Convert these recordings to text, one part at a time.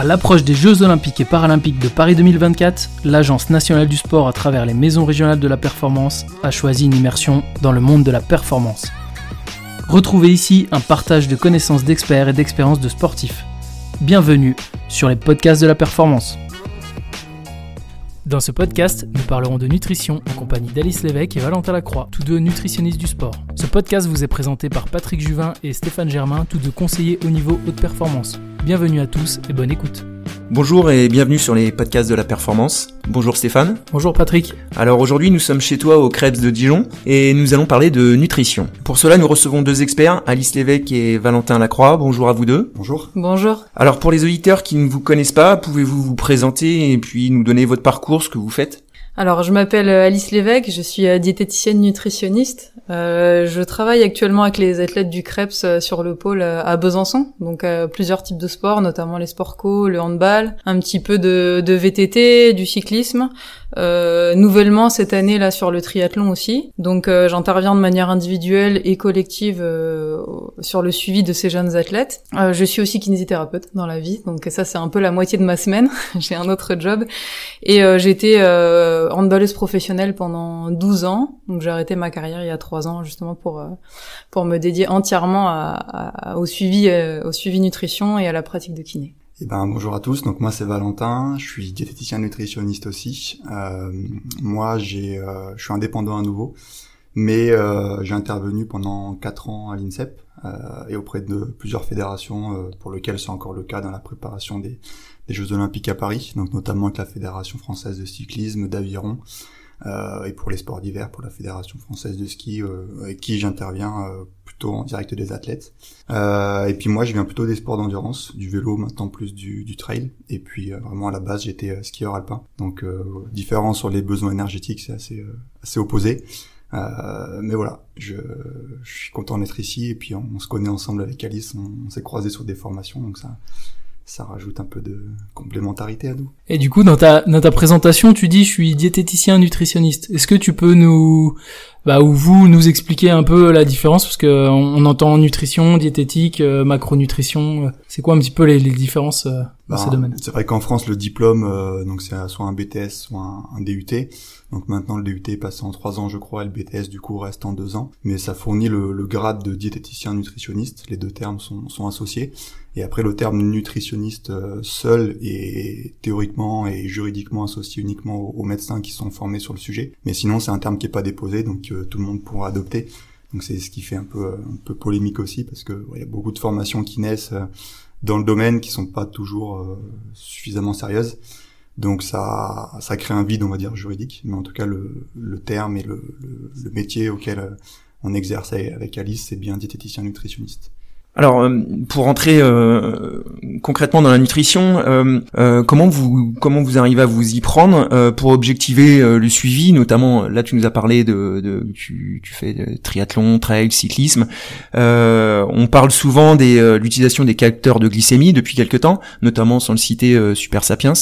À l'approche des Jeux Olympiques et Paralympiques de Paris 2024, l'Agence nationale du sport, à travers les maisons régionales de la performance, a choisi une immersion dans le monde de la performance. Retrouvez ici un partage de connaissances d'experts et d'expériences de sportifs. Bienvenue sur les podcasts de la performance. Dans ce podcast, nous parlerons de nutrition en compagnie d'Alice Lévesque et Valentin Lacroix, tous deux nutritionnistes du sport. Ce podcast vous est présenté par Patrick Juvin et Stéphane Germain, tous deux conseillers au niveau haute performance. Bienvenue à tous et bonne écoute. Bonjour et bienvenue sur les podcasts de la performance. Bonjour Stéphane. Bonjour Patrick. Alors aujourd'hui nous sommes chez toi au Crêpes de Dijon et nous allons parler de nutrition. Pour cela nous recevons deux experts, Alice Lévesque et Valentin Lacroix. Bonjour à vous deux. Bonjour. Bonjour. Alors pour les auditeurs qui ne vous connaissent pas, pouvez-vous vous présenter et puis nous donner votre parcours, ce que vous faites? Alors, je m'appelle Alice Lévesque, je suis euh, diététicienne nutritionniste. Euh, je travaille actuellement avec les athlètes du CREPS euh, sur le pôle à Besançon, donc plusieurs types de sports, notamment les sports co, le handball, un petit peu de, VTT, du cyclisme, euh, nouvellement cette année là sur le triathlon aussi. Donc euh, j'interviens de manière individuelle et collective euh, sur le suivi de ces jeunes athlètes. je suis aussi kinésithérapeute dans la vie, donc ça c'est un peu la moitié de ma semaine. j'ai un autre job et été handballeuse professionnelle pendant 12 ans. Donc j'ai arrêté ma carrière il y a 3 ans justement pour pour me dédier entièrement à, au suivi au suivi nutrition et à la pratique de kiné. Eh ben, bonjour à tous, donc moi c'est Valentin, je suis diététicien nutritionniste aussi. Euh, moi j'ai, euh, je suis indépendant à nouveau, mais euh, j'ai intervenu pendant quatre ans à l'INSEP euh, et auprès de plusieurs fédérations euh, pour lesquelles c'est encore le cas dans la préparation des, des, Jeux Olympiques à Paris, donc notamment avec la Fédération française de cyclisme, d'aviron, euh, et pour les sports d'hiver pour la Fédération française de ski avec qui j'interviens en direct des athlètes. Euh, et puis moi, je viens plutôt des sports d'endurance, du vélo, maintenant plus du, du trail. Et puis euh, vraiment à la base, j'étais euh, skieur alpin. Donc euh, différent sur les besoins énergétiques, c'est assez assez opposé. Mais voilà, je, je, suis content d'être ici et puis on, se connaît ensemble avec Alice, on, on s'est croisés sur des formations, donc ça ça rajoute un peu de complémentarité à nous. Et du coup, dans ta, dans ta présentation, tu dis je suis diététicien nutritionniste. Est-ce que tu peux nous, bah, ou vous nous expliquer un peu la différence? Parce que on, entend nutrition, diététique, euh, macronutrition. Euh, c'est quoi un petit peu les, les différences euh, dans ces bah, domaines? C'est vrai qu'en France, le diplôme, donc c'est soit un BTS, soit un, DUT. Donc maintenant, le DUT est passé en trois ans, je crois, et le BTS du coup reste en deux ans. Mais ça fournit le, le grade de diététicien nutritionniste. Les deux termes sont, sont associés. Et après, le terme nutritionniste seul est théoriquement et juridiquement associé uniquement aux, aux médecins qui sont formés sur le sujet. Mais sinon, c'est un terme qui est pas déposé, donc tout le monde pourra adopter. Donc c'est ce qui fait un peu un peu polémique aussi parce que il y a beaucoup de formations qui naissent euh, dans le domaine qui sont pas toujours euh, suffisamment sérieuses. Donc ça ça crée un vide on va dire juridique, mais en tout cas le, terme et le, le métier auquel euh, on exerce avec Alice, c'est bien diététicien nutritionniste. Alors, euh, pour rentrer euh, concrètement dans la nutrition, euh, comment vous comment vous arrivez à vous y prendre pour objectiver le suivi, notamment là tu nous as parlé de, tu fais triathlon, trail, cyclisme. on parle souvent de l'utilisation des capteurs de glycémie depuis quelque temps, notamment sans le citer Super Sapiens.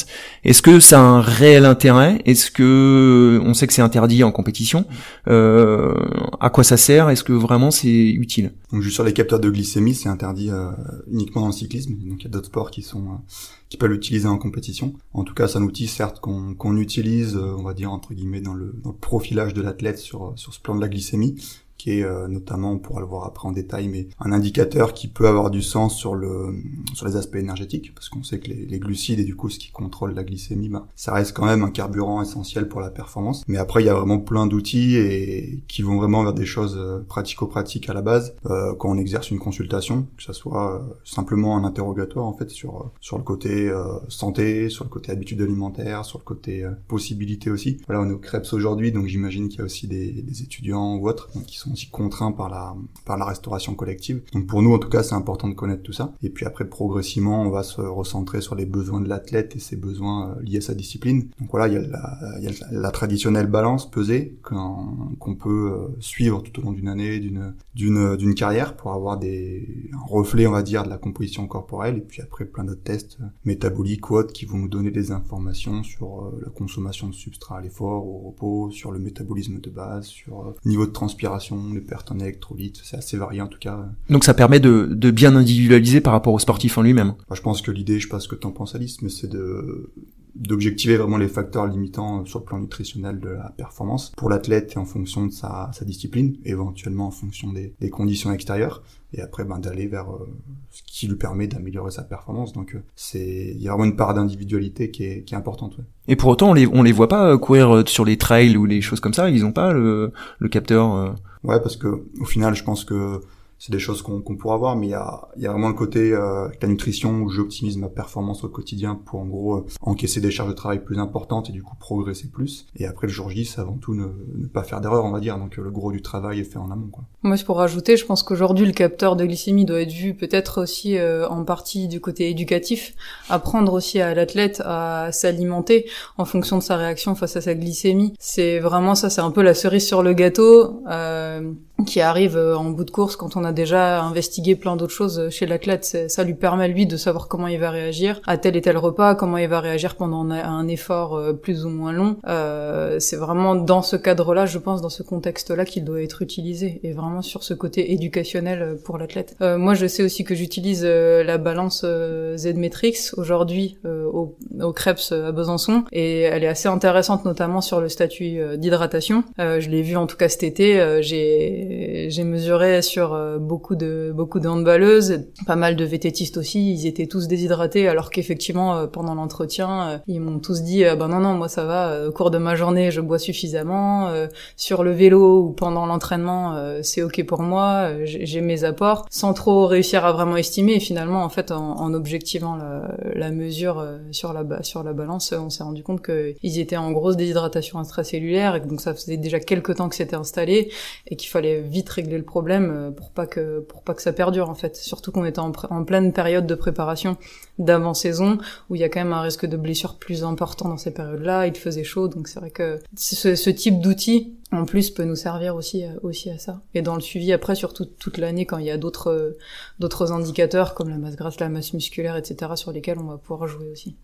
Est-ce que ça a un réel intérêt? Est-ce que on sait que c'est interdit en compétition? À quoi ça sert? Est-ce que vraiment c'est utile? Donc juste sur les capteurs de glycémie c'est interdit euh, uniquement dans le cyclisme. Donc il y a d'autres sports qui sont euh, qui peuvent l'utiliser en compétition. En tout cas, c'est un outil certes qu'on utilise, euh, on va dire entre guillemets, dans le, dans le profilage de l'athlète sur sur ce plan de la glycémie, qui est euh, notamment, on pourra le voir après en détail, mais un indicateur qui peut avoir du sens sur le sur les aspects énergétiques, parce qu'on sait que les, les, glucides et du coup ce qui contrôle la glycémie, bah, ça reste quand même un carburant essentiel pour la performance. Mais après, il y a vraiment plein d'outils et qui vont vraiment vers des choses euh, pratico-pratiques à la base euh, quand on exerce une consultation, que ce soit euh, simplement un interrogatoire en fait sur sur le côté santé, sur le côté habitude alimentaire, sur le côté possibilité aussi. Voilà, on est au Krebs aujourd'hui, donc j'imagine qu'il y a aussi des, des étudiants ou autres qui sont aussi contraints par la par la restauration collective. Donc pour nous en tout cas c'est important de connaître tout ça. Et puis après progressivement on va se recentrer sur les besoins de l'athlète et ses besoins euh, liés à sa discipline. Donc voilà il y a la, traditionnelle balance pesée qu'on peut euh, suivre tout au long d'une année, d'une d'une carrière pour avoir des un reflet on va dire de la composition corporelle et puis après plein d'autres tests euh, métaboliques ou autres qui vont nous donner des informations sur la consommation de substrat à l'effort, au repos, sur le métabolisme de base, sur le niveau de transpiration récupération, les pertes en électrolytes, c'est assez varié en tout cas. Donc ça permet de, de bien individualiser par rapport au sportif en lui-même. je pense que l'idée, je sais pas ce que t'en penses Alice, mais c'est de d'objectiver vraiment les facteurs limitants sur le plan nutritionnel de la performance pour l'athlète et en fonction de sa, sa discipline, éventuellement en fonction des, des conditions extérieures et après ben, d'aller vers euh, ce qui lui permet d'améliorer sa performance. Donc euh, c'est il y a vraiment une part d'individualité qui est, qui est importante. Ouais. Et pour autant on les on les voit pas euh, courir sur les trails ou les choses comme ça. Ils ont pas le, le capteur. Ouais parce que au final je pense que c'est des choses qu'on pourra voir, mais il y a, y a vraiment le côté euh, la nutrition où j'optimise ma performance au quotidien pour en gros euh, encaisser des charges de travail plus importantes et du coup progresser plus. Et après le jour J, c'est avant tout ne, ne pas faire d'erreur, on va dire. Donc le gros du travail est fait en amont. Quoi. Moi, pour rajouter, je pense qu'aujourd'hui le capteur de glycémie doit être vu peut-être aussi euh, en partie du côté éducatif, apprendre aussi à l'athlète à s'alimenter en fonction de sa réaction face à sa glycémie. C'est vraiment ça, c'est un peu la cerise sur le gâteau. Euh, qui arrive euh, en bout de course quand on a déjà investigué plein d'autres choses chez l'athlète. Ça lui permet lui de savoir comment il va réagir à tel et tel repas, comment il va réagir pendant un effort euh, plus ou moins long. Euh, c'est vraiment dans ce cadre-là, je pense, dans ce contexte-là qu'il doit être utilisé et vraiment sur ce côté éducationnel euh, pour l'athlète. Euh, moi, je sais aussi que j'utilise la balance Z-Metrix aujourd'hui au, au Krebs à Besançon et elle est assez intéressante notamment sur le statut d'hydratation. je l'ai vu en tout cas cet été. j'ai mesuré sur euh, beaucoup de beaucoup de handballeuses, pas mal de vététistes aussi. Ils étaient tous déshydratés, alors qu'effectivement euh, pendant l'entretien, euh, ils m'ont tous dit ben non non moi ça va. Au cours de ma journée, je bois suffisamment. Sur le vélo ou pendant l'entraînement, c'est ok pour moi. J'ai mes apports, sans trop réussir à vraiment estimer. Et finalement, en fait, en, en objectivant la, la, mesure sur la sur la balance, on s'est rendu compte qu'ils étaient en grosse déshydratation intracellulaire et donc ça faisait déjà quelques temps que c'était installé et qu'il fallait vite régler le problème euh, pour pas que pour pas que ça perdure en fait. Surtout qu'on était en, en, pleine période de préparation d'avant-saison où il y a quand même un risque de blessure plus important dans ces périodes-là. Il faisait chaud, donc c'est vrai que ce, ce type d'outil en plus peut nous servir aussi euh, aussi à ça. Et dans le suivi après, surtout toute l'année quand il y a d'autres d'autres indicateurs comme la masse grasse, la masse musculaire, etc. sur lesquels on va pouvoir jouer aussi.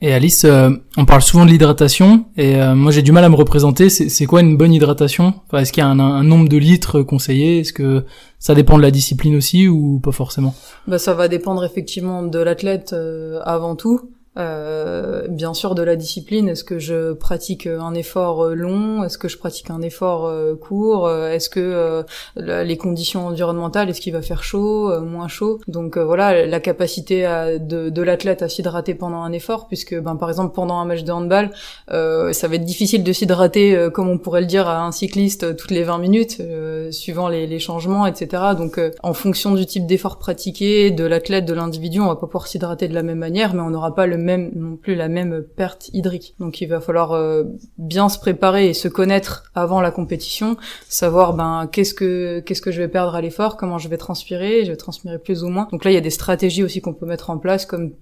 Et Alice, euh, on parle souvent de l'hydratation, et euh, moi j'ai du mal à me représenter. C'est quoi une bonne hydratation? Enfin, Est-ce qu'il y a un, un, nombre de litres conseillé? Est-ce que ça dépend de la discipline aussi ou pas forcément? Bah, Ça va dépendre effectivement de l'athlète euh, avant tout. Euh, bien sûr de la discipline. Est-ce que je pratique un effort euh, long? Est-ce que je pratique un effort euh, court? Est-ce que les conditions environnementales, est-ce qu'il va faire chaud, moins chaud? Donc voilà, la capacité de l'athlète à s'hydrater pendant un effort, puisque ben par exemple pendant un match de handball, ça va être difficile de s'hydrater comme on pourrait le dire à un cycliste toutes les 20 minutes, suivant les, les, changements, etc. Donc en fonction du type d'effort pratiqué, de l'athlète, de l'individu, on va pas pouvoir s'hydrater de la même manière, mais on n'aura pas le même non plus la même perte hydrique. Donc il va falloir euh, bien se préparer et se connaître avant la compétition, savoir ben qu'est-ce que qu'est-ce que je vais perdre à l'effort, comment je vais transpirer, je vais transpirer plus ou moins. Donc là il y a des stratégies aussi qu'on peut mettre en place comme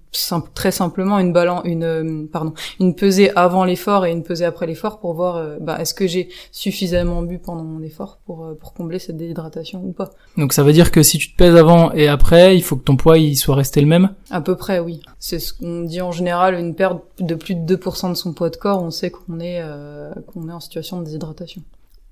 très simplement une balance une euh, pardon, une pesée avant l'effort et une pesée après l'effort pour voir euh, ben, est-ce que j'ai suffisamment bu pendant mon effort pour pour combler cette déshydratation ou pas. Donc ça veut dire que si tu te pèses avant et après, il faut que ton poids il soit resté le même? À peu près oui. C'est ce qu'on dit en général, une perte de plus de 2% de son poids de corps, on sait qu'on est, euh, qu'on est en situation de déshydratation.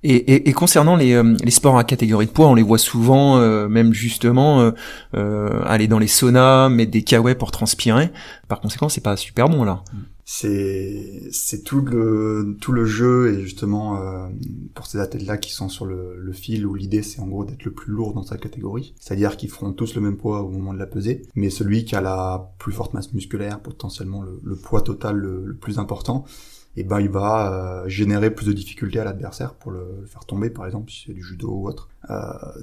Et, et, et concernant les, euh, les, sports à catégorie de poids, on les voit souvent, euh, même justement, aller dans les saunas, mettre des kawaii pour transpirer. Par conséquent, c'est pas super bon là. C'est tout le tout le jeu et justement euh, pour ces athlètes là qui sont sur le, le fil où l'idée c'est en gros d'être le plus lourd dans sa catégorie. C'est-à-dire qu'ils feront tous le même poids au moment de la pesée mais celui qui a la plus forte masse musculaire potentiellement le, poids total le, plus important et ben il va euh, générer plus de difficultés à l'adversaire pour le faire tomber par exemple si c'est du judo ou autre. Euh,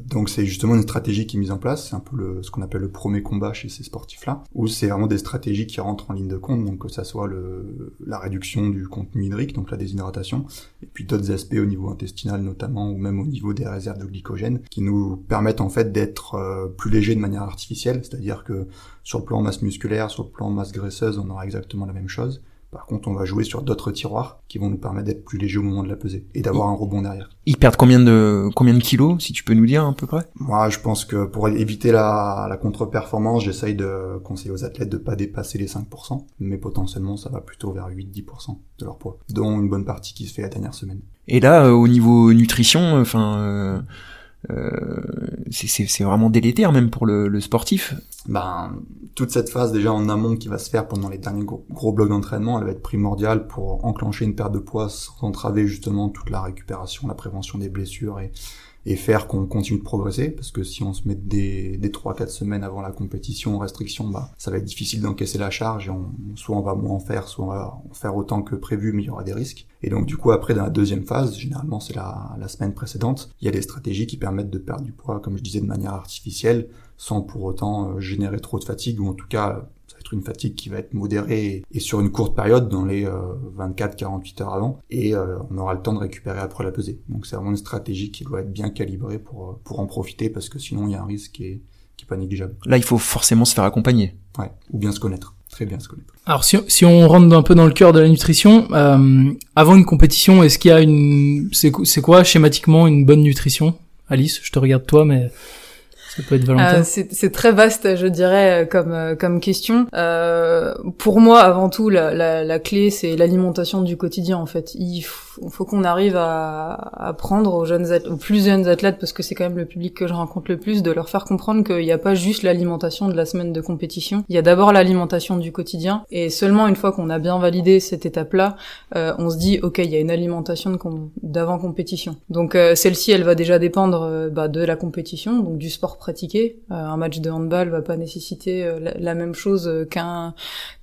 donc c'est justement une stratégie qui est mise en place, c'est un peu le, ce qu'on appelle le premier combat chez ces sportifs-là, où c'est vraiment des stratégies qui rentrent en ligne de compte, donc que ça soit le, la réduction du contenu hydrique, donc la déshydratation, et puis d'autres aspects au niveau intestinal notamment, ou même au niveau des réserves de glycogène, qui nous permettent en fait d'être euh, plus légers de manière artificielle, c'est-à-dire que sur le plan masse musculaire, sur le plan masse graisseuse, on aura exactement la même chose, par contre, on va jouer sur d'autres tiroirs qui vont nous permettre d'être plus légers au moment de la pesée et d'avoir un rebond derrière. Ils perdent combien de combien de kilos, si tu peux nous dire à peu près? Moi, je pense que pour éviter la, la contre-performance, j'essaye de conseiller aux athlètes de pas dépasser les 5%, mais potentiellement, ça va plutôt vers 8-10% de leur poids, dont une bonne partie qui se fait la dernière semaine. Et là, euh, au niveau nutrition, enfin. Euh c'est vraiment délétère même pour le, sportif. Ben, toute cette phase déjà en amont qui va se faire pendant les derniers gros, gros blocs d'entraînement, elle va être primordiale pour enclencher une perte de poids sans entraver justement toute la récupération, la prévention des blessures et, et faire qu'on continue de progresser parce que si on se met des, des 3-4 semaines avant la compétition en restriction, bah, ça va être difficile d'encaisser la charge et on, soit on va moins en faire, soit on va en faire autant que prévu mais il y aura des risques. Et donc du coup après dans la deuxième phase, généralement c'est la, semaine précédente, il y a des stratégies qui permettent de perdre du poids comme je disais de manière artificielle sans pour autant euh, générer trop de fatigue ou en tout cas une fatigue qui va être modérée et, sur une courte période, dans les 24-48 euh, heures avant, et euh, on aura le temps de récupérer après la pesée. Donc c'est vraiment une stratégie qui doit être bien calibrée pour, euh, pour en profiter, parce que sinon il y a un risque qui est, qui est pas négligeable. Là, il faut forcément se faire accompagner. Ouais, ou bien se connaître. Très bien se connaître. Alors si, si on rentre un peu dans le cœur de la nutrition, euh, avant une compétition, est-ce qu'il y a une... C'est quoi schématiquement une bonne nutrition? Alice, je te regarde toi, mais euh, c'est très vaste, je dirais, comme euh, comme question. Euh, pour moi, avant tout, la, la, la clé, c'est l'alimentation du quotidien. En fait, il faut, qu'on arrive à, à prendre aux jeunes, aux plus jeunes athlètes, parce que c'est quand même le public que je rencontre le plus, de leur faire comprendre qu'il n'y a pas juste l'alimentation de la semaine de compétition. Il y a d'abord l'alimentation du quotidien, et seulement une fois qu'on a bien validé cette étape-là, euh, on se dit, ok, il y a une alimentation d'avant compétition. Donc celle-ci, elle va déjà dépendre bah, de la compétition, donc du sport pratiquer. Euh, un match de handball va pas nécessiter euh, la, même chose qu'un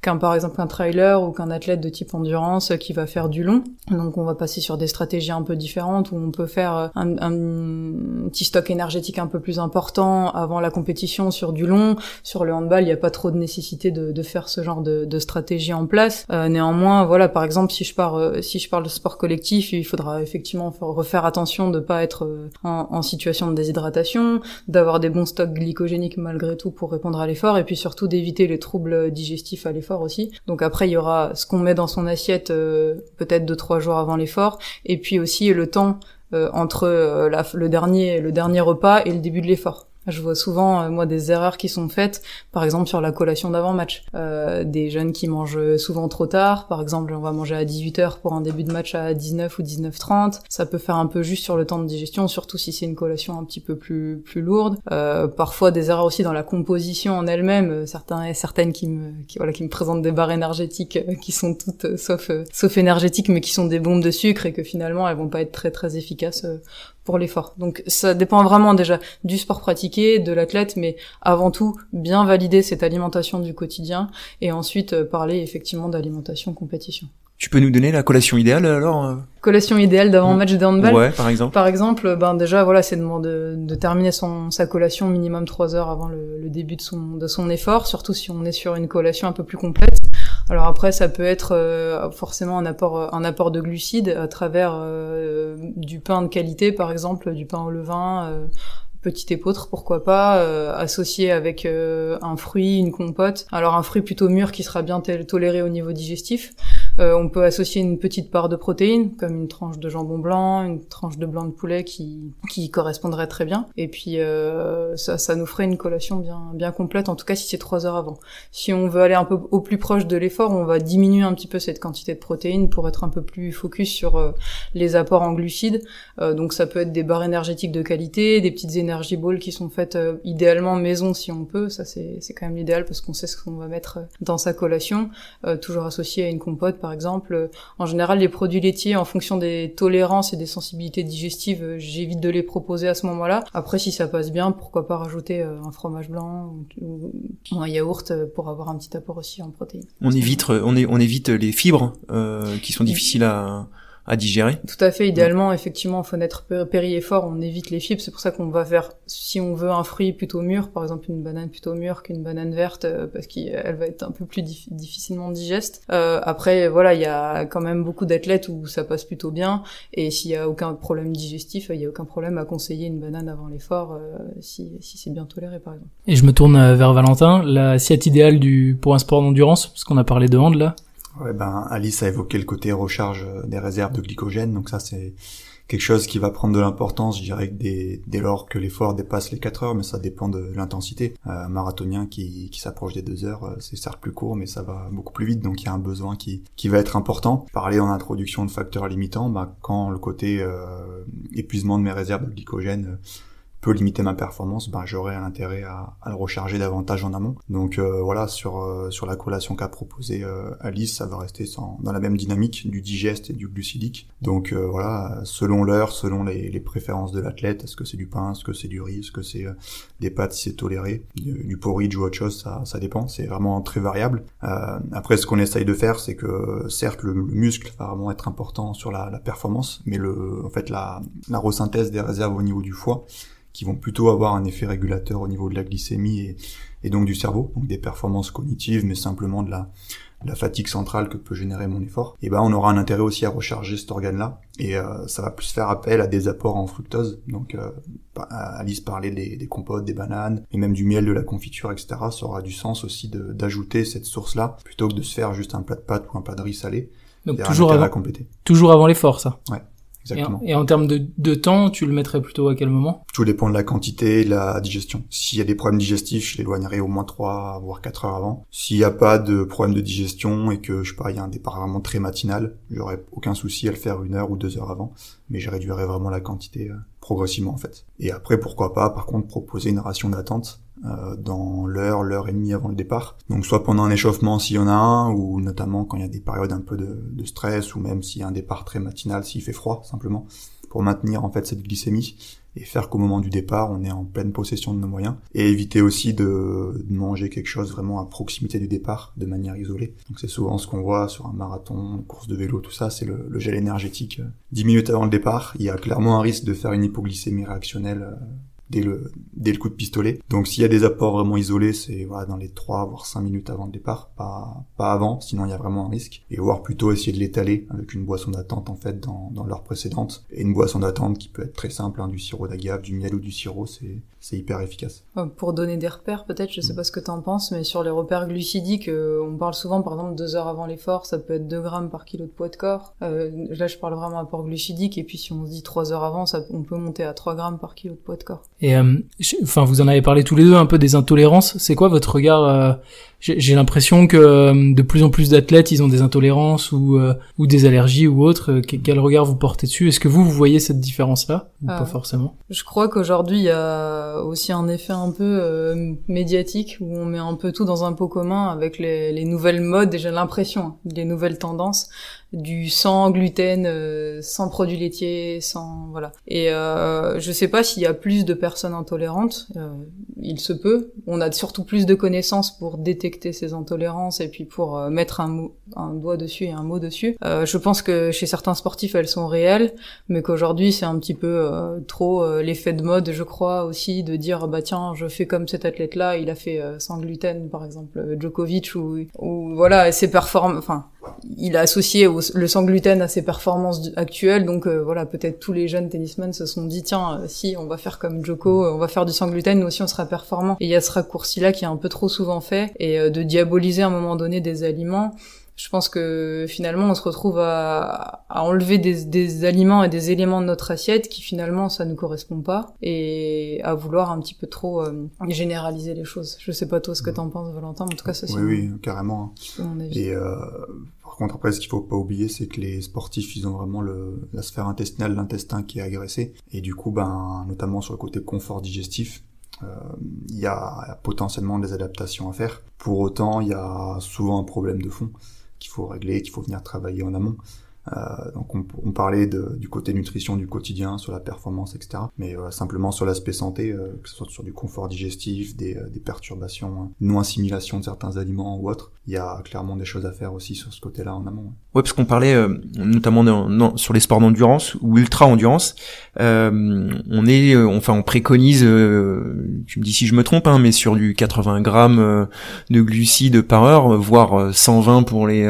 qu'un par exemple un trailer ou qu'un athlète de type endurance qui va faire du long. Donc on va passer sur des stratégies un peu différentes où on peut faire euh, un, petit stock énergétique un peu plus important avant la compétition sur du long. Sur le handball, il n'y a pas trop de nécessité de, faire ce genre de, stratégie en place. Euh, néanmoins, voilà, par exemple, si je pars si je parle de sport collectif, il faudra effectivement refaire attention de pas être en, en situation de déshydratation, d'avoir des bons stocks glycogéniques malgré tout pour répondre à l'effort et puis surtout d'éviter les troubles digestifs à l'effort aussi. Donc après il y aura ce qu'on met dans son assiette euh, peut-être deux trois jours avant l'effort et puis aussi le temps euh, entre euh, le dernier le dernier repas et le début de l'effort. Je vois souvent, euh, moi, des erreurs qui sont faites, par exemple sur la collation d'avant-match. Euh, des jeunes qui mangent souvent trop tard, par exemple, on va manger à 18h pour un début de match à 19 ou 19h30. Ça peut faire un peu juste sur le temps de digestion, surtout si c'est une collation un petit peu plus plus lourde. Euh, parfois des erreurs aussi dans la composition en elle-même, euh, certains certaines qui me qui, voilà qui me présentent des barres énergétiques qui sont toutes sauf sauf énergétiques mais qui sont des bombes de sucre et que finalement elles vont pas être très très efficaces pour l'effort. Donc ça dépend vraiment déjà du sport pratiqué, de l'athlète, mais avant tout bien valider cette alimentation du quotidien et ensuite euh, parler effectivement d'alimentation compétition. Tu peux nous donner la collation idéale alors euh Collation idéale d'avant match de handball. Ouais, par exemple. Par exemple, ben déjà voilà, c'est de, de, terminer son sa collation minimum 3 heures avant le, le, début de son de son effort, surtout si on est sur une collation un peu plus complète. Alors après, ça peut être euh, forcément un apport, un apport de glucides à travers euh, du pain de qualité, par exemple, du pain au levain, euh, petit épeautre, pourquoi pas, associé avec un fruit, une compote. Alors un fruit plutôt mûr qui sera bien toléré au niveau digestif. Euh, on peut associer une petite part de protéines, comme une tranche de jambon blanc, une tranche de blanc de poulet qui, qui correspondrait très bien. Et puis euh, ça, ça nous ferait une collation bien, bien complète, en tout cas si c'est trois heures avant. Si on veut aller un peu au plus proche de l'effort, on va diminuer un petit peu cette quantité de protéines pour être un peu plus focus sur euh, les apports en glucides. donc ça peut être des barres énergétiques de qualité, des petites energy balls qui sont faites idéalement maison si on peut. Ça c'est quand même l'idéal parce qu'on sait ce qu'on va mettre dans sa collation, toujours associé à une compote par exemple. Euh, en général, les produits laitiers, en fonction des tolérances et des sensibilités digestives, euh, j'évite de les proposer à ce moment-là. Après, si ça passe bien, pourquoi pas rajouter euh, un fromage blanc ou, un yaourt pour avoir un petit apport aussi en protéines. On évite, on, on évite les fibres qui sont difficiles à à digérer. Tout à fait. Idéalement, effectivement, fenêtre péri fort, on évite les fibres. C'est pour ça qu'on va faire, si on veut un fruit plutôt mûr, par exemple une banane plutôt mûre qu'une banane verte, euh, parce qu'elle va être un peu plus difficilement digeste. Euh, après, voilà, il y a quand même beaucoup d'athlètes où ça passe plutôt bien. Et s'il y a aucun problème digestif, il y a aucun problème à conseiller une banane avant l'effort, euh, si, si c'est bien toléré, par exemple. Et je me tourne euh, vers Valentin. L'assiette idéale du pour un sport d'endurance, parce qu'on a parlé de hand là? Ouais, ben Alice a évoqué le côté recharge euh, des réserves de glycogène, donc ça c'est quelque chose qui va prendre de l'importance, je dirais, dès, dès lors que l'effort dépasse les 4 heures, mais ça dépend de l'intensité. Euh, un marathonien qui, qui s'approche des 2 heures, euh, c'est certes plus court, mais ça va beaucoup plus vite, donc il y a un besoin qui, qui va être important. Parler en introduction de facteurs limitants, bah, quand le côté épuisement de mes réserves de glycogène peut limiter ma performance, ben j'aurais intérêt à, le recharger davantage en amont. Donc voilà, sur sur la collation qu'a proposé Alice, ça va rester dans la même dynamique du digeste et du glucidique. Donc voilà, selon l'heure, selon les, les, préférences de l'athlète, est-ce que c'est du pain, est-ce que c'est du riz, est-ce que c'est des pâtes si c'est toléré, du, porridge ou autre chose, ça, ça dépend, c'est vraiment très variable. après, ce qu'on essaye de faire, c'est que certes le, muscle va vraiment être important sur la, la performance, mais le, en fait la, la resynthèse des réserves au niveau du foie, qui vont plutôt avoir un effet régulateur au niveau de la glycémie et, et donc du cerveau, donc des performances cognitives, mais simplement de la, la fatigue centrale que peut générer mon effort, et ben on aura un intérêt aussi à recharger cet organe-là, et euh, ça va plus faire appel à des apports en fructose. Donc euh, Alice parlait des, des, compotes, des bananes, et même du miel, de la confiture, etc. Ça aura du sens aussi d'ajouter cette source-là, plutôt que de se faire juste un plat de pâtes ou un plat de riz salé. Donc toujours avant, toujours avant l'effort, ça? Ouais. Et en, termes de, de, temps, tu le mettrais plutôt à quel moment? Tout dépend de la quantité et de la digestion. S'il y a des problèmes digestifs, je l'éloignerai au moins 3 voire 4 heures avant. S'il n'y a pas de problème de digestion et que je sais pas, il y a un départ vraiment très matinal, j'aurais aucun souci à le faire une heure ou deux heures avant, mais je réduirai vraiment la quantité euh, progressivement en fait. Et après, pourquoi pas, par contre, proposer une ration d'attente euh, dans l'heure, l'heure et demie avant le départ. Donc soit pendant un échauffement s'il y en a un, ou notamment quand il y a des périodes un peu de, de stress, ou même s'il y a un départ très matinal, s'il fait froid simplement, pour maintenir en fait cette glycémie et faire qu'au moment du départ, on est en pleine possession de nos moyens et éviter aussi de, manger quelque chose vraiment à proximité du départ de manière isolée. Donc c'est souvent ce qu'on voit sur un marathon, une course de vélo, tout ça, c'est le, le, gel énergétique. Dix minutes avant le départ, il y a clairement un risque de faire une hypoglycémie réactionnelle euh, dès le, dès le coup de pistolet. Donc s'il y a des apports vraiment isolés, c'est voilà, dans les 3 voire 5 minutes avant le départ, pas, pas avant, sinon il y a vraiment un risque. Et voire plutôt essayer de l'étaler avec une boisson d'attente en fait dans, dans l'heure précédente. Et une boisson d'attente qui peut être très simple, hein, du sirop d'agave, du miel ou du sirop, c'est c'est hyper efficace. Pour donner des repères, peut-être, je sais mm. pas ce que tu en penses, mais sur les repères glucidiques, euh, on parle souvent, par exemple, deux heures avant l'effort, ça peut être 2 grammes par kilo de poids de corps. Euh, là, je parle vraiment apport glucidique, et puis si on se dit 3 heures avant, ça, on peut monter à 3 grammes par kilo de poids de corps. Et, euh, enfin, vous en avez parlé tous les deux un peu des intolérances. C'est quoi votre regard euh, j'ai l'impression que euh, de plus en plus d'athlètes, ils ont des intolérances ou euh, ou des allergies ou autres. Euh, quel regard vous portez dessus? Est-ce que vous vous voyez cette différence-là? Ou pas forcément? Je crois qu'aujourd'hui il y a aussi un effet un peu médiatique où on met un peu tout dans un pot commun avec les, les nouvelles modes. J'ai l'impression, hein, les nouvelles tendances du sans gluten, sans produits laitiers, sans voilà. Et euh, je sais pas s'il y a plus de personnes intolérantes. il se peut. On a surtout plus de connaissances pour détecter ces intolérances et puis pour euh, mettre un, doigt dessus et un mot dessus. Euh, je pense que chez certains sportifs elles sont réelles, mais qu'aujourd'hui c'est un petit peu euh, trop l'effet de mode, je crois aussi, de dire bah tiens je fais comme cet athlète là, il a fait sans gluten par exemple Djokovic ou, ou voilà ses performances, enfin il a associé le sans gluten à ses performances actuelles, donc voilà peut-être tous les jeunes tennismen se sont dit tiens si on va faire comme Djoko, on va faire du sans gluten, nous aussi on sera performant. Et il y a ce raccourci là qui est un peu trop souvent fait et de diaboliser à un moment donné des aliments. Je pense que finalement on se retrouve à, enlever des, aliments et des éléments de notre assiette qui finalement ça ne correspond pas et à vouloir un petit peu trop euh, généraliser les choses. Je sais pas toi ce que t'en penses Valentin, mais en tout cas ça c'est oui, oui, carrément. Et euh, par contre après ce qu'il faut pas oublier c'est que les sportifs ils ont vraiment le, la sphère intestinale, l'intestin qui est agressé et du coup ben notamment sur le côté confort digestif il euh, y a potentiellement des adaptations à faire. Pour autant, il y a souvent un problème de fond qu'il faut régler, qu'il faut venir travailler en amont. Euh, donc on, on parlait de, du côté nutrition du quotidien, sur la performance, etc. Mais euh, simplement sur l'aspect santé, euh, que ce soit sur du confort digestif, des, des perturbations, hein, non assimilation de certains aliments ou autres, il y a clairement des choses à faire aussi sur ce côté-là en amont. Ouais, parce qu'on parlait notamment de, sur les sports d'endurance ou ultra endurance, on est, enfin on préconise, tu me dis si je me trompe, hein, mais sur du 80 grammes de glucides par heure, voire 120 pour les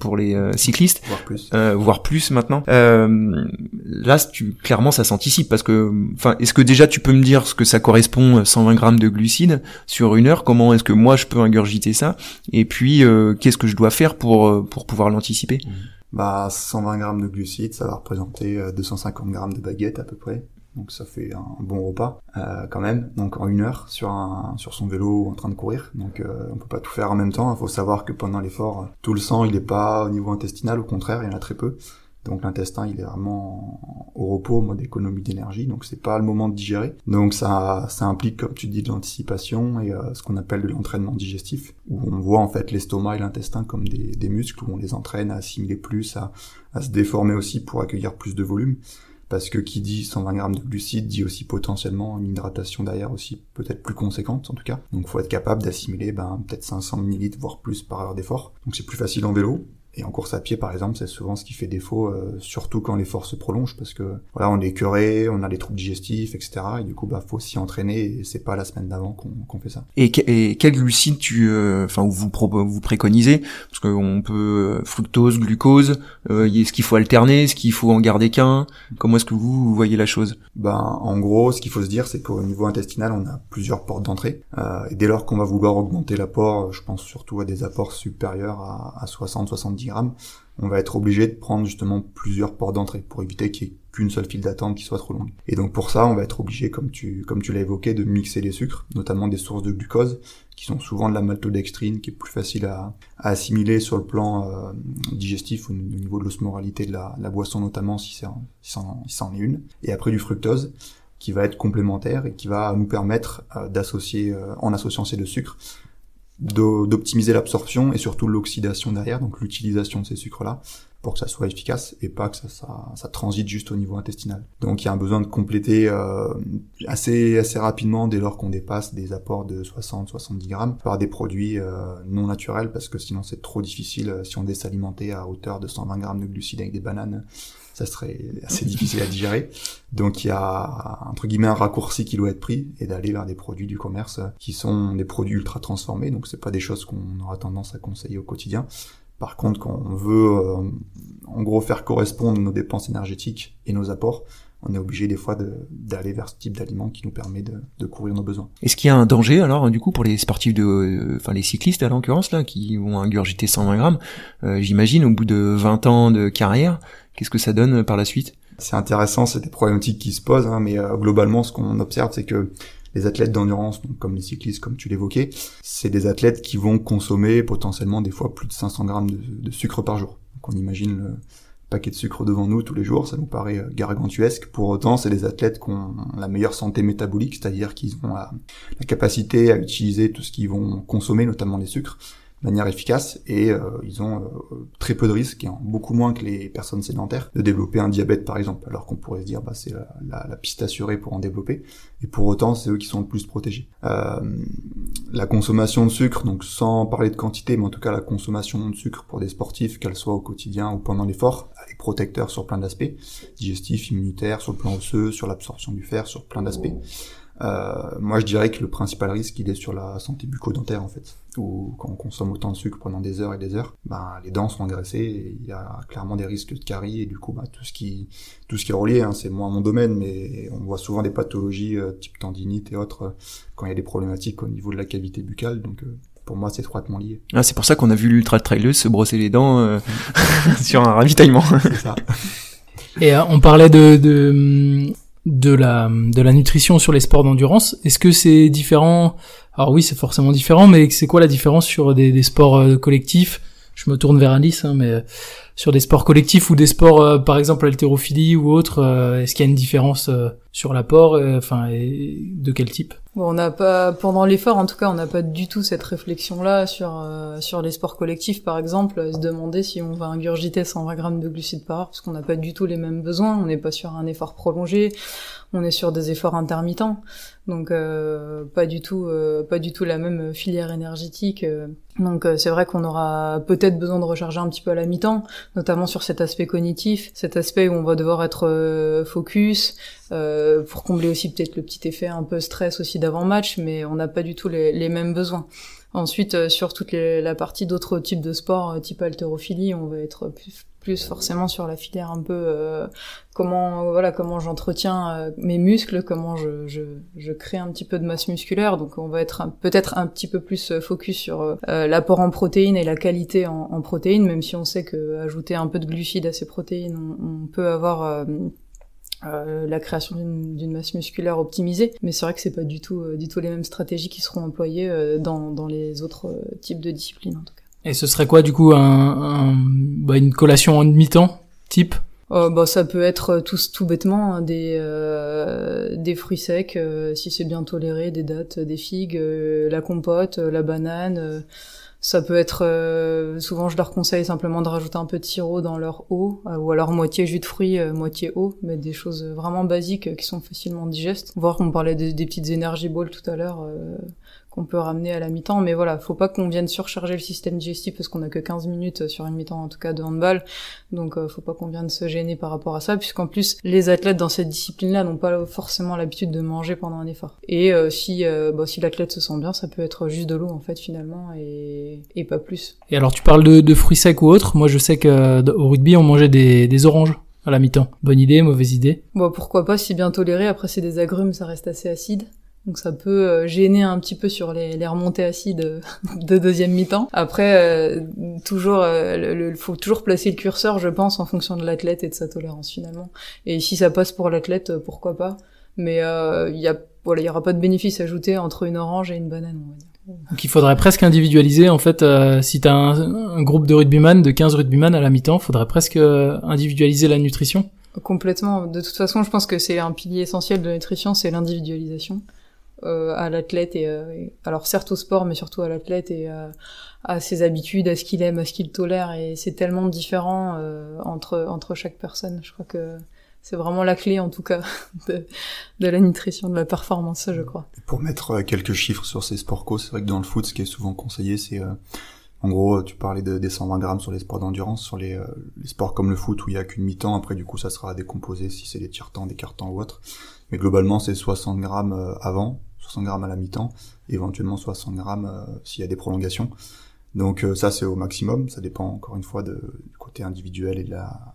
pour les cyclistes. Voire plus voire plus maintenant. Euh, là, tu, clairement, ça s'anticipe parce que, enfin, est-ce que déjà tu peux me dire ce que ça correspond 120 grammes de glucides sur une heure? Comment est-ce que moi je peux ingurgiter ça? Et puis, euh, qu'est-ce que je dois faire pour euh, pour pouvoir l'anticiper? Bah, 120 grammes de glucides, ça va représenter 250 grammes de baguettes à peu près donc ça fait un bon repas euh, quand même. Donc en une heure sur son vélo en train de courir. Donc euh, on peut pas tout faire en même temps. Il faut savoir que pendant l'effort, tout le sang il est pas au niveau intestinal, au contraire il y en a très peu. Donc l'intestin, il est vraiment au repos, en mode économie d'énergie, donc c'est pas le moment de digérer. Donc ça, ça implique, comme tu dis, de l'anticipation et euh, ce qu'on appelle de l'entraînement digestif, où on voit en fait l'estomac et l'intestin comme des, des, muscles, où on les entraîne à assimiler plus, à, à se déformer aussi pour accueillir plus de volume parce que qui dit 120 grammes de glucides dit aussi potentiellement une hydratation derrière aussi peut-être plus conséquente en tout cas. Donc faut être capable d'assimiler ben, peut-être 500 ml voire plus par heure d'effort. Donc c'est plus facile en vélo. Et en course à pied, par exemple, c'est souvent ce qui fait défaut, euh, surtout quand l'effort se prolonge, parce que voilà, on est écœuré, on a des troubles digestifs, etc. Et du coup, bah, faut s'y entraîner. Et c'est pas la semaine d'avant qu'on fait ça. Et, et quel glucide tu, euh, enfin, vous vous préconisez? Parce qu'on peut euh, fructose, glucose. est-ce qu'il faut alterner? Est-ce qu'il faut en garder qu'un? Comment est-ce que vous, voyez la chose? Ben, en gros, ce qu'il faut se dire, c'est qu'au niveau intestinal, on a plusieurs portes d'entrée. et dès lors qu'on va vouloir augmenter l'apport, je pense surtout à des apports supérieurs à, à 60-70 on va être obligé de prendre justement plusieurs portes d'entrée pour éviter qu'il n'y ait qu'une seule file d'attente qui soit trop longue. Et donc pour ça, on va être obligé, comme tu, l'as évoqué, de mixer les sucres, notamment des sources de glucose, qui sont souvent de la maltodextrine, qui est plus facile à, assimiler sur le plan euh, digestif au, niveau de l'osmoralité de la, boisson notamment, si ça si en est une. Et après du fructose, qui va être complémentaire et qui va nous permettre euh, d'associer, euh, en associant ces deux sucres, d'optimiser l'absorption et surtout l'oxydation derrière, donc l'utilisation de ces sucres-là, pour que ça soit efficace et pas que ça, ça, ça, transite juste au niveau intestinal. Donc il y a un besoin de compléter euh, assez assez rapidement dès lors qu'on dépasse des apports de 60-70 grammes par des produits euh, non naturels parce que sinon c'est trop difficile euh, si on est alimenté à hauteur de 120 grammes de glucides avec des bananes ça serait assez difficile à digérer. Donc il y a entre guillemets un raccourci qui doit être pris et d'aller vers des produits du commerce qui sont des produits ultra transformés. Donc c'est pas des choses qu'on aura tendance à conseiller au quotidien. Par contre, quand on veut euh, en gros faire correspondre nos dépenses énergétiques et nos apports, on est obligé des fois d'aller vers ce type d'aliment qui nous permet de, de couvrir nos besoins. Est-ce qu'il y a un danger alors du coup pour les sportifs de, enfin les cyclistes à l'occurrence là qui vont ingurgiter 120 grammes, euh, j'imagine au bout de 20 ans de carrière, Qu'est-ce que ça donne euh, par la suite? C'est intéressant, c'est des problématiques qui se posent, hein, mais euh, globalement, ce qu'on observe, c'est que les athlètes d'endurance, comme les cyclistes, comme tu l'évoquais, c'est des athlètes qui vont consommer potentiellement des fois plus de 500 grammes de, sucre par jour. Donc on imagine le paquet de sucre devant nous tous les jours, ça nous paraît euh, gargantuesque. Pour autant, c'est des athlètes qui ont la meilleure santé métabolique, c'est-à-dire qu'ils ont la, capacité à utiliser tout ce qu'ils vont consommer, notamment les sucres, manière efficace et euh, ils ont euh, très peu de risques, et beaucoup moins que les personnes sédentaires, de développer un diabète par exemple, alors qu'on pourrait se dire bah c'est la, la, piste assurée pour en développer, et pour autant c'est eux qui sont le plus protégés. Euh, la consommation de sucre, donc sans parler de quantité, mais en tout cas la consommation de sucre pour des sportifs, qu'elle soit au quotidien ou pendant l'effort, protecteur sur plein d'aspects, digestif, immunitaire, sur le plan osseux, sur l'absorption du fer, sur plein d'aspects. Euh, moi, je dirais que le principal risque, il est sur la santé bucco-dentaire, en fait. Où quand on consomme autant de sucre pendant des heures et des heures, ben, les dents sont engraissées et il y a clairement des risques de caries et du coup, ben, tout ce qui, tout ce qui est relié, hein, c'est moins mon domaine, mais on voit souvent des pathologies euh, type tendinite et autres euh, quand il y a des problématiques au niveau de la cavité buccale, donc pour moi, c'est étroitement lié. Ah, c'est pour ça qu'on a vu l'ultra traileuse se brosser les dents sur un ravitaillement. c'est ça. Et on parlait de, de de la de la nutrition sur les sports d'endurance. Est-ce que c'est différent? Alors oui, c'est forcément différent, mais c'est quoi la différence sur des, des sports euh, collectifs? Je me tourne vers Alice, hein, mais sur des sports collectifs ou des sports, euh, par exemple l'haltérophilie ou autre, euh, est-ce qu'il y a une différence sur l'apport Enfin, de quel type? Bon, on n'a pas pendant l'effort, en tout cas, on n'a pas du tout cette réflexion-là sur sur les sports collectifs, par exemple, se demander si on va ingurgiter 120 grammes de glucides par heure, parce qu'on n'a pas du tout les mêmes besoins. On n'est pas sur un effort prolongé, on est sur des efforts intermittents, donc euh, pas du tout euh, pas du tout la même filière énergétique. Euh. Donc c'est vrai qu'on aura peut-être besoin de recharger un petit peu à la mi-temps, notamment sur cet aspect cognitif, cet aspect où on va devoir être focus, pour combler aussi peut-être le petit effet un peu stress aussi d'avant-match, mais on n'a pas du tout les, mêmes besoins. Ensuite, sur toute la partie d'autres types de sports, type haltérophilie, on va être plus, forcément sur la filière un peu euh, comment voilà comment j'entretiens euh, mes muscles, comment je, je, je, crée un petit peu de masse musculaire. Donc on va être peut-être un petit peu plus euh, focus sur l'apport en protéines et la qualité en, en, protéines, même si on sait que ajouter un peu de glucides à ces protéines, on, peut avoir la création d'une masse musculaire optimisée, mais c'est vrai que c'est pas du tout, du tout les mêmes stratégies qui seront employées dans, dans les autres types de disciplines en tout cas. Et ce serait quoi du coup un, bah, une collation en demi-temps type? Bah, ça peut être tout, tout bêtement hein, des, euh, des fruits secs, euh, si c'est bien toléré, des dattes, des figues, euh, la compote, la banane. Ça peut être, souvent je leur conseille simplement de rajouter un peu de sirop dans leur eau, ou alors moitié jus de fruits, moitié eau, mais des choses vraiment basiques qui sont facilement digestes. Voir qu'on parlait des, petites énergie balls tout à l'heure qu'on peut ramener à la mi-temps. Mais voilà, faut pas qu'on vienne surcharger le système digestif parce qu'on a que 15 minutes sur une mi-temps en tout cas de handball. Donc euh, faut pas qu'on vienne se gêner par rapport à ça, puisqu'en plus les athlètes dans cette discipline-là n'ont pas forcément l'habitude de manger pendant un effort. Et euh, si euh, bah, si l'athlète se sent bien, ça peut être juste de l'eau en fait finalement et, et pas plus. Et alors tu parles de, de fruits secs ou autres. Moi je sais que au rugby on mangeait des, des oranges à la mi-temps. Bonne idée, mauvaise idée Bon, pourquoi pas, si bien toléré. Après, c'est des agrumes, ça reste assez acide. Donc ça peut euh, gêner un petit peu sur les, les remontées acides de deuxième mi-temps. Après, euh, toujours, il faut toujours placer le curseur, je pense, en fonction de l'athlète et de sa tolérance finalement. Et si ça passe pour l'athlète, euh, pourquoi pas. Mais il y a, voilà, il y aura pas de bénéfice ajouté entre une orange et une banane, on va dire. Donc il faudrait presque individualiser en fait si tu as un, un, groupe de rugbyman de 15 rugbyman à la mi-temps, faudrait presque individualiser la nutrition. Complètement. De toute façon, je pense que c'est un pilier essentiel de la nutrition, c'est l'individualisation. Euh, à l'athlète euh, et, alors certes au sport mais surtout à l'athlète et euh, à ses habitudes à ce qu'il aime à ce qu'il tolère et c'est tellement différent entre entre chaque personne je crois que c'est vraiment la clé en tout cas de, de, la nutrition de la performance je crois pour mettre quelques chiffres sur ces sports co c'est vrai que dans le foot ce qui est souvent conseillé c'est en gros, tu parlais de, des 120 grammes sur les sports d'endurance, sur les, les, sports comme le foot où il y a qu'une mi-temps. Après, du coup, ça sera décomposé si c'est des tiers-temps, des quarts-temps ou autre. Mais globalement, c'est 60 grammes avant, 60 grammes à la mi-temps, éventuellement 60 grammes euh, s'il y a des prolongations. Donc euh, ça c'est au maximum, ça dépend encore une fois du côté individuel et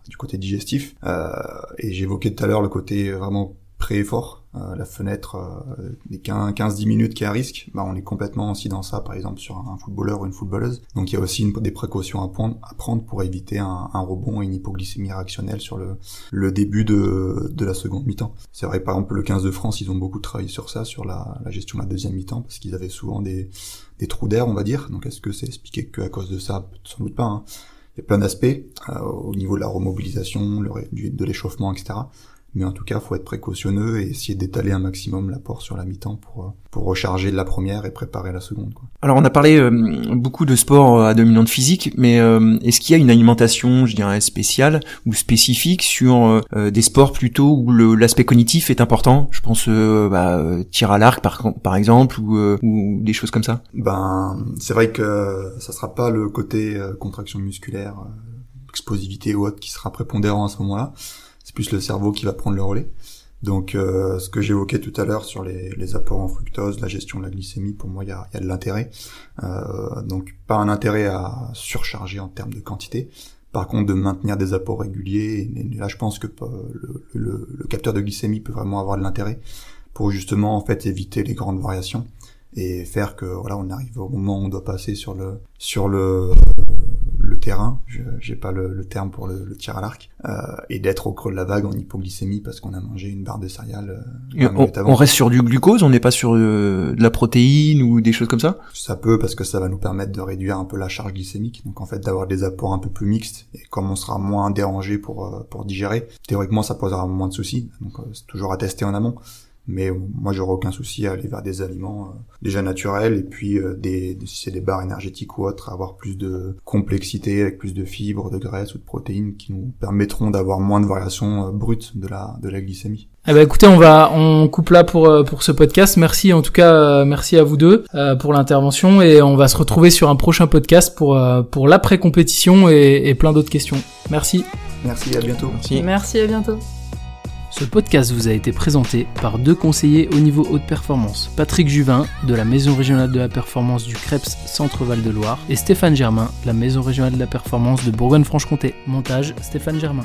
du côté digestif. Euh, et j'évoquais tout à l'heure le côté vraiment pré-effort, la fenêtre euh, des 15-10 minutes qui est à risque, bah, on est complètement aussi dans ça, par exemple sur un footballeur ou une footballeuse. Donc il y a aussi des précautions à prendre, pour éviter un, un, rebond et une hypoglycémie réactionnelle sur le, le début de, de la seconde mi-temps. C'est vrai par exemple le 15 de France, ils ont beaucoup travaillé sur ça, sur la, la gestion de la deuxième mi-temps, parce qu'ils avaient souvent des, des trous d'air, on va dire. Donc est-ce que c'est expliqué que à cause de ça? Sans doute pas. Hein. Il y a plein d'aspects euh, au niveau de la remobilisation, de l'échauffement, etc mais en tout cas, faut être précautionneux et essayer d'étaler un maximum l'apport sur la mi-temps pour euh, pour recharger la première et préparer la seconde. Quoi. Alors, on a parlé euh, beaucoup de sport euh, à dominante physique, mais est-ce qu'il y a une alimentation, je dirais spéciale ou spécifique sur des sports plutôt où l'aspect cognitif est important? Je pense bah, tir à l'arc par par exemple ou, ou des choses comme ça? Ben, c'est vrai que ça sera pas le côté contraction musculaire, explosivité ou autre qui sera prépondérant à ce moment-là plus le cerveau qui va prendre le relais. Donc, euh, ce que j'évoquais tout à l'heure sur les, apports en fructose, la gestion de la glycémie, pour moi, il y a, de l'intérêt. Euh, donc, pas un intérêt à surcharger en termes de quantité. Par contre, de maintenir des apports réguliers. Là, je pense que euh, le, le, capteur de glycémie peut vraiment avoir de l'intérêt pour justement en fait éviter les grandes variations et faire que voilà, on arrive au moment où on doit passer sur le sur le terrain, j'ai pas le, le, terme pour le, le tir à l'arc, euh, et d'être au creux de la vague en hypoglycémie parce qu'on a mangé une barre de céréales. Euh, on, on, reste sur du glucose, on n'est pas sur euh, de la protéine ou des choses comme ça? Ça peut parce que ça va nous permettre de réduire un peu la charge glycémique, donc en fait d'avoir des apports un peu plus mixtes et comme on sera moins dérangé pour pour digérer, théoriquement ça posera moins de soucis, donc c'est toujours à tester en amont. Mais moi, j'aurais aucun souci à aller vers des aliments euh, déjà naturels et puis euh, des, si c'est des barres énergétiques ou autres, avoir plus de complexité avec plus de fibres, de graisses ou de protéines qui nous permettront d'avoir moins de variations euh, brutes de la de la glycémie. Eh ben écoutez, on va on coupe là pour pour ce podcast. Merci en tout cas, merci à vous deux pour l'intervention et on va se retrouver sur un prochain podcast pour pour l'après compétition et, et plein d'autres questions. Merci. Merci, à bientôt. Merci, merci à bientôt. Ce podcast vous a été présenté par deux conseillers au niveau haute performance, Patrick Juvin de la Maison régionale de la performance du CREPS Centre-Val de Loire et Stéphane Germain de la Maison régionale de la performance de Bourgogne-Franche-Comté. Montage Stéphane Germain.